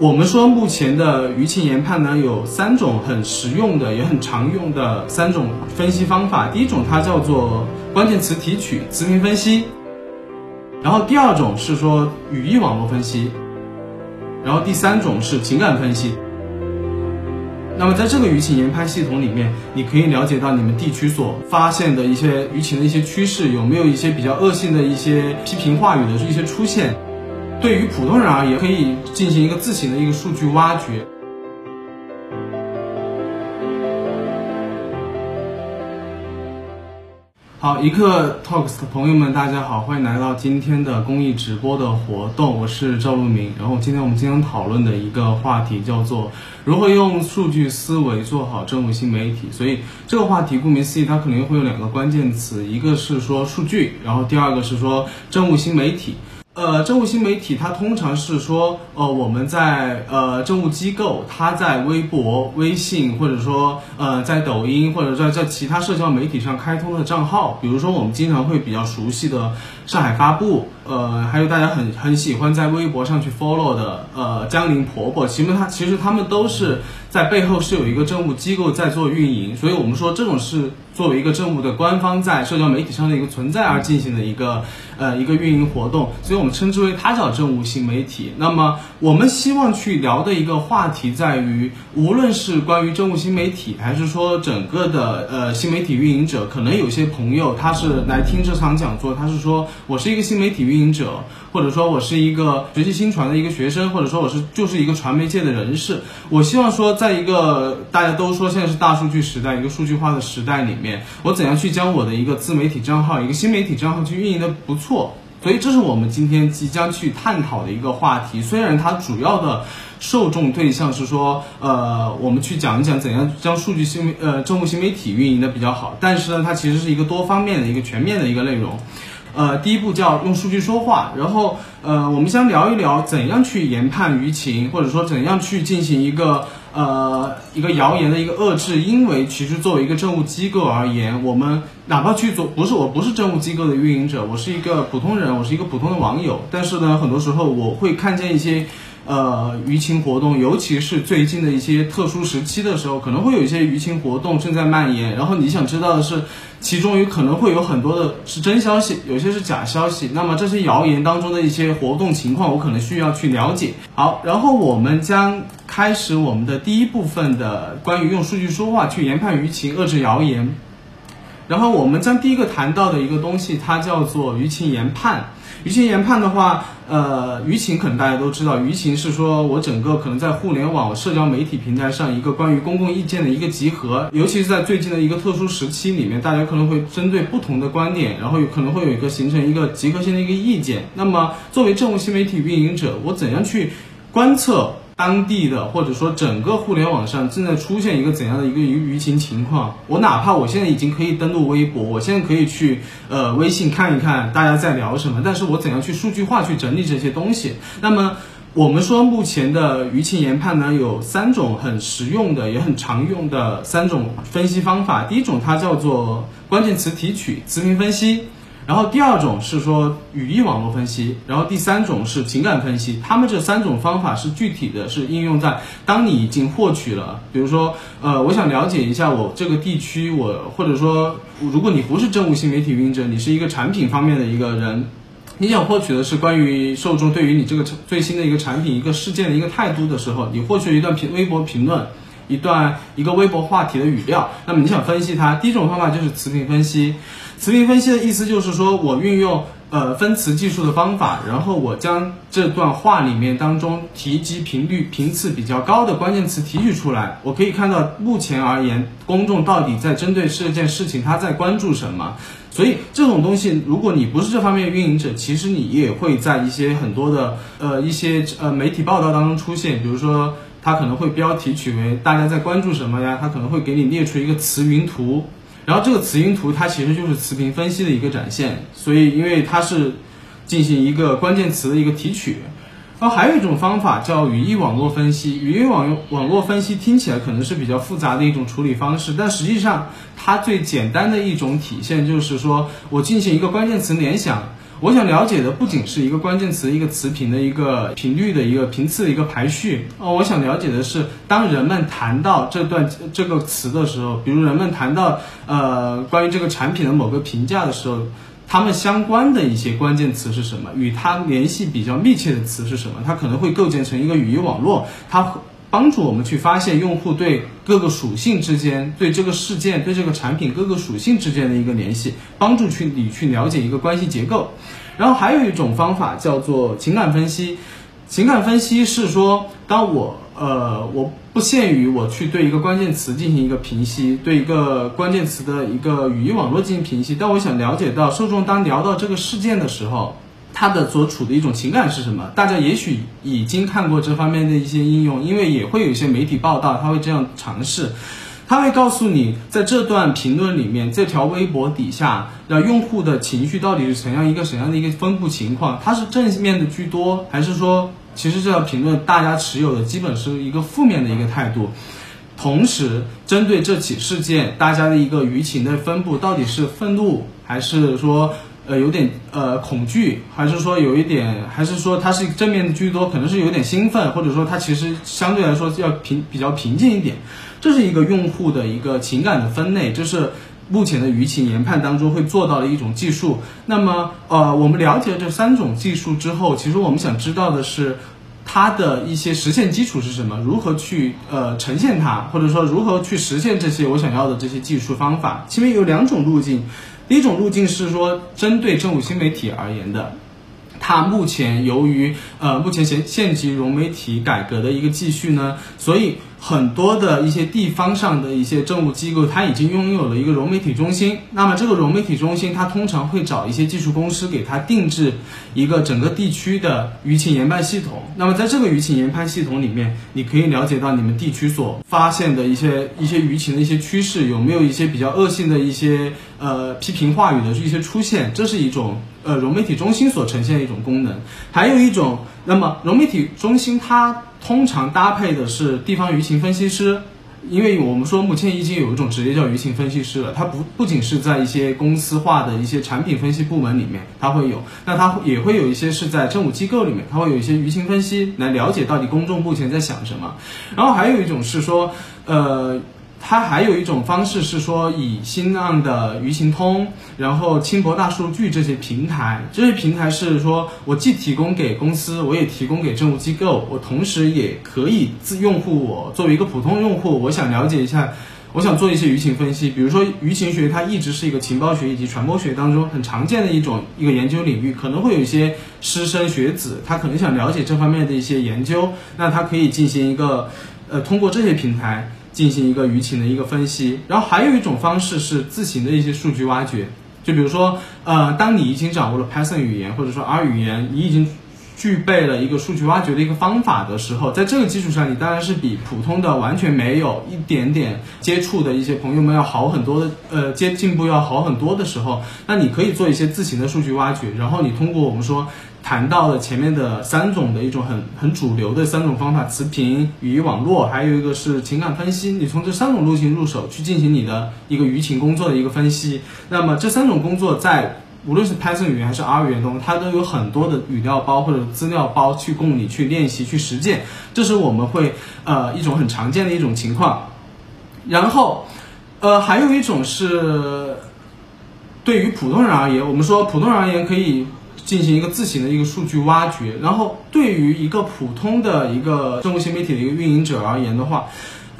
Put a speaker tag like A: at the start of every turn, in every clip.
A: 我们说目前的舆情研判呢，有三种很实用的，也很常用的三种分析方法。第一种它叫做关键词提取、词频分析，然后第二种是说语义网络分析，然后第三种是情感分析。那么在这个舆情研判系统里面，你可以了解到你们地区所发现的一些舆情的一些趋势，有没有一些比较恶性的一些批评话语的一些出现。对于普通人而言，可以进行一个自行的一个数据挖掘。好，一刻 Talks 的朋友们，大家好，欢迎来到今天的公益直播的活动，我是赵路明。然后今天我们今天讨论的一个话题叫做如何用数据思维做好政务新媒体。所以这个话题顾名思义，它肯定会有两个关键词，一个是说数据，然后第二个是说政务新媒体。呃，政务新媒体它通常是说，呃，我们在呃政务机构，它在微博、微信，或者说呃在抖音，或者在在其他社交媒体上开通的账号，比如说我们经常会比较熟悉的上海发布，呃，还有大家很很喜欢在微博上去 follow 的呃江宁婆婆，其实它其实他们都是在背后是有一个政务机构在做运营，所以我们说这种是。作为一个政务的官方在社交媒体上的一个存在而进行的一个呃一个运营活动，所以我们称之为它叫政务新媒体。那么我们希望去聊的一个话题在于，无论是关于政务新媒体，还是说整个的呃新媒体运营者，可能有些朋友他是来听这场讲座，他是说我是一个新媒体运营者，或者说我是一个学习新传的一个学生，或者说我是就是一个传媒界的人士。我希望说，在一个大家都说现在是大数据时代，一个数据化的时代里面。我怎样去将我的一个自媒体账号、一个新媒体账号去运营的不错？所以这是我们今天即将去探讨的一个话题。虽然它主要的受众对象是说，呃，我们去讲一讲怎样将数据新呃政务新媒体运营的比较好，但是呢，它其实是一个多方面的一个全面的一个内容。呃，第一步叫用数据说话，然后呃，我们先聊一聊怎样去研判舆情，或者说怎样去进行一个。呃，一个谣言的一个遏制，因为其实作为一个政务机构而言，我们哪怕去做，不是我不是政务机构的运营者，我是一个普通人，我是一个普通的网友，但是呢，很多时候我会看见一些。呃，舆情活动，尤其是最近的一些特殊时期的时候，可能会有一些舆情活动正在蔓延。然后你想知道的是，其中有可能会有很多的是真消息，有些是假消息。那么这些谣言当中的一些活动情况，我可能需要去了解。好，然后我们将开始我们的第一部分的关于用数据说话去研判舆情、遏制谣言。然后我们将第一个谈到的一个东西，它叫做舆情研判。舆情研判的话，呃，舆情可能大家都知道，舆情是说我整个可能在互联网社交媒体平台上一个关于公共意见的一个集合，尤其是在最近的一个特殊时期里面，大家可能会针对不同的观点，然后有可能会有一个形成一个集合性的一个意见。那么作为政务新媒体运营者，我怎样去观测？当地的或者说整个互联网上正在出现一个怎样的一个舆舆情情况？我哪怕我现在已经可以登录微博，我现在可以去呃微信看一看大家在聊什么，但是我怎样去数据化去整理这些东西？那么我们说目前的舆情研判呢，有三种很实用的也很常用的三种分析方法。第一种它叫做关键词提取、词频分析。然后第二种是说语义网络分析，然后第三种是情感分析。他们这三种方法是具体的，是应用在当你已经获取了，比如说，呃，我想了解一下我这个地区，我或者说，如果你不是政务新媒体运营者，你是一个产品方面的一个人，你想获取的是关于受众对于你这个最新的一个产品一个事件的一个态度的时候，你获取一段评微博评论，一段一个微博话题的语料，那么你想分析它，第一种方法就是词频分析。词频分析的意思就是说，我运用呃分词技术的方法，然后我将这段话里面当中提及频率频次比较高的关键词提取出来。我可以看到，目前而言，公众到底在针对这件事情，他在关注什么。所以这种东西，如果你不是这方面运营者，其实你也会在一些很多的呃一些呃媒体报道当中出现。比如说，他可能会标题取为“大家在关注什么呀”，他可能会给你列出一个词云图。然后这个词音图它其实就是词频分析的一个展现，所以因为它是进行一个关键词的一个提取，然后还有一种方法叫语义网络分析。语义网网络分析听起来可能是比较复杂的一种处理方式，但实际上它最简单的一种体现就是说我进行一个关键词联想。我想了解的不仅是一个关键词、一个词频的一个频率的一个频次的一个排序哦，我想了解的是，当人们谈到这段这个词的时候，比如人们谈到呃关于这个产品的某个评价的时候，他们相关的一些关键词是什么？与它联系比较密切的词是什么？它可能会构建成一个语义网络，它帮助我们去发现用户对各个属性之间、对这个事件、对这个产品各个属性之间的一个联系，帮助去你去了解一个关系结构。然后还有一种方法叫做情感分析，情感分析是说，当我呃我不限于我去对一个关键词进行一个评析，对一个关键词的一个语义网络进行评析，但我想了解到受众当聊到这个事件的时候。他的所处的一种情感是什么？大家也许已经看过这方面的一些应用，因为也会有一些媒体报道，他会这样尝试，他会告诉你，在这段评论里面，这条微博底下，的用户的情绪到底是怎样一个怎样的一个分布情况？它是正面的居多，还是说，其实这条评论大家持有的基本是一个负面的一个态度？同时，针对这起事件，大家的一个舆情的分布到底是愤怒，还是说？呃，有点呃恐惧，还是说有一点，还是说它是正面居多，可能是有点兴奋，或者说它其实相对来说要平比较平静一点，这是一个用户的一个情感的分类，就是目前的舆情研判当中会做到的一种技术。那么呃，我们了解这三种技术之后，其实我们想知道的是它的一些实现基础是什么，如何去呃呈现它，或者说如何去实现这些我想要的这些技术方法。前面有两种路径。第一种路径是说，针对政务新媒体而言的，它目前由于呃目前县县级融媒体改革的一个继续呢，所以。很多的一些地方上的一些政务机构，它已经拥有了一个融媒体中心。那么这个融媒体中心，它通常会找一些技术公司给它定制一个整个地区的舆情研判系统。那么在这个舆情研判系统里面，你可以了解到你们地区所发现的一些一些舆情的一些趋势，有没有一些比较恶性的一些呃批评话语的一些出现，这是一种呃融媒体中心所呈现的一种功能。还有一种，那么融媒体中心它。通常搭配的是地方舆情分析师，因为我们说目前已经有一种职业叫舆情分析师了，它不不仅是在一些公司化的一些产品分析部门里面，它会有，那它也会有一些是在政务机构里面，它会有一些舆情分析来了解到底公众目前在想什么，然后还有一种是说，呃。它还有一种方式是说，以新浪的舆情通，然后轻博大数据这些平台，这些平台是说我既提供给公司，我也提供给政务机构，我同时也可以自用户我作为一个普通用户，我想了解一下，我想做一些舆情分析，比如说舆情学，它一直是一个情报学以及传播学当中很常见的一种一个研究领域，可能会有一些师生学子，他可能想了解这方面的一些研究，那他可以进行一个，呃，通过这些平台。进行一个舆情的一个分析，然后还有一种方式是自行的一些数据挖掘，就比如说，呃，当你已经掌握了 Python 语言或者说 R 语言，你已经具备了一个数据挖掘的一个方法的时候，在这个基础上，你当然是比普通的完全没有一点点接触的一些朋友们要好很多的，呃，接进步要好很多的时候，那你可以做一些自行的数据挖掘，然后你通过我们说。谈到了前面的三种的一种很很主流的三种方法：词频、语义网络，还有一个是情感分析。你从这三种路径入手去进行你的一个舆情工作的一个分析。那么这三种工作在无论是 Python 语言还是 R 语言中，它都有很多的语料包或者资料包去供你去练习去实践。这是我们会呃一种很常见的一种情况。然后呃还有一种是对于普通人而言，我们说普通人而言可以。进行一个自行的一个数据挖掘，然后对于一个普通的一个政务新媒体的一个运营者而言的话，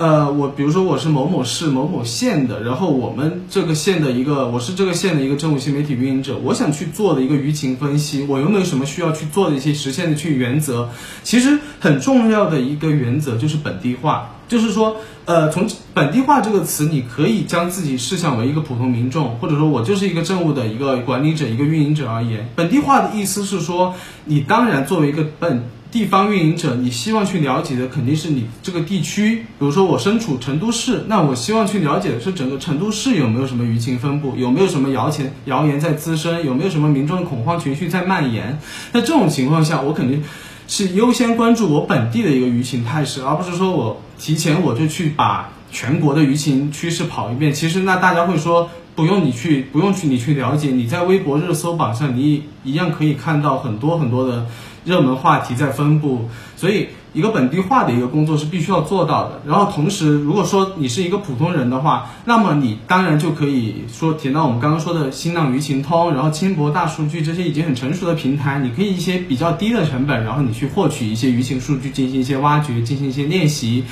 A: 呃，我比如说我是某某市某某县的，然后我们这个县的一个，我是这个县的一个政务新媒体运营者，我想去做的一个舆情分析，我有没有什么需要去做的一些实现的去原则？其实很重要的一个原则就是本地化。就是说，呃，从本地化这个词，你可以将自己设想为一个普通民众，或者说我就是一个政务的一个管理者、一个运营者而言。本地化的意思是说，你当然作为一个本地方运营者，你希望去了解的肯定是你这个地区。比如说我身处成都市，那我希望去了解的是整个成都市有没有什么舆情分布，有没有什么谣言谣言在滋生，有没有什么民众的恐慌情绪在蔓延。那这种情况下，我肯定。是优先关注我本地的一个舆情态势，而不是说我提前我就去把全国的舆情趋势跑一遍。其实那大家会说。不用你去，不用去你去了解，你在微博热搜榜上，你一样可以看到很多很多的热门话题在分布。所以，一个本地化的一个工作是必须要做到的。然后，同时，如果说你是一个普通人的话，那么你当然就可以说填到我们刚刚说的新浪舆情通，然后轻博大数据这些已经很成熟的平台，你可以一些比较低的成本，然后你去获取一些舆情数据，进行一些挖掘，进行一些练习。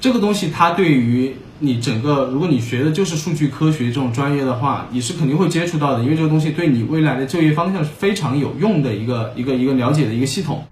A: 这个东西它对于你整个，如果你学的就是数据科学这种专业的话，你是肯定会接触到的，因为这个东西对你未来的就业方向是非常有用的一个一个一个了解的一个系统。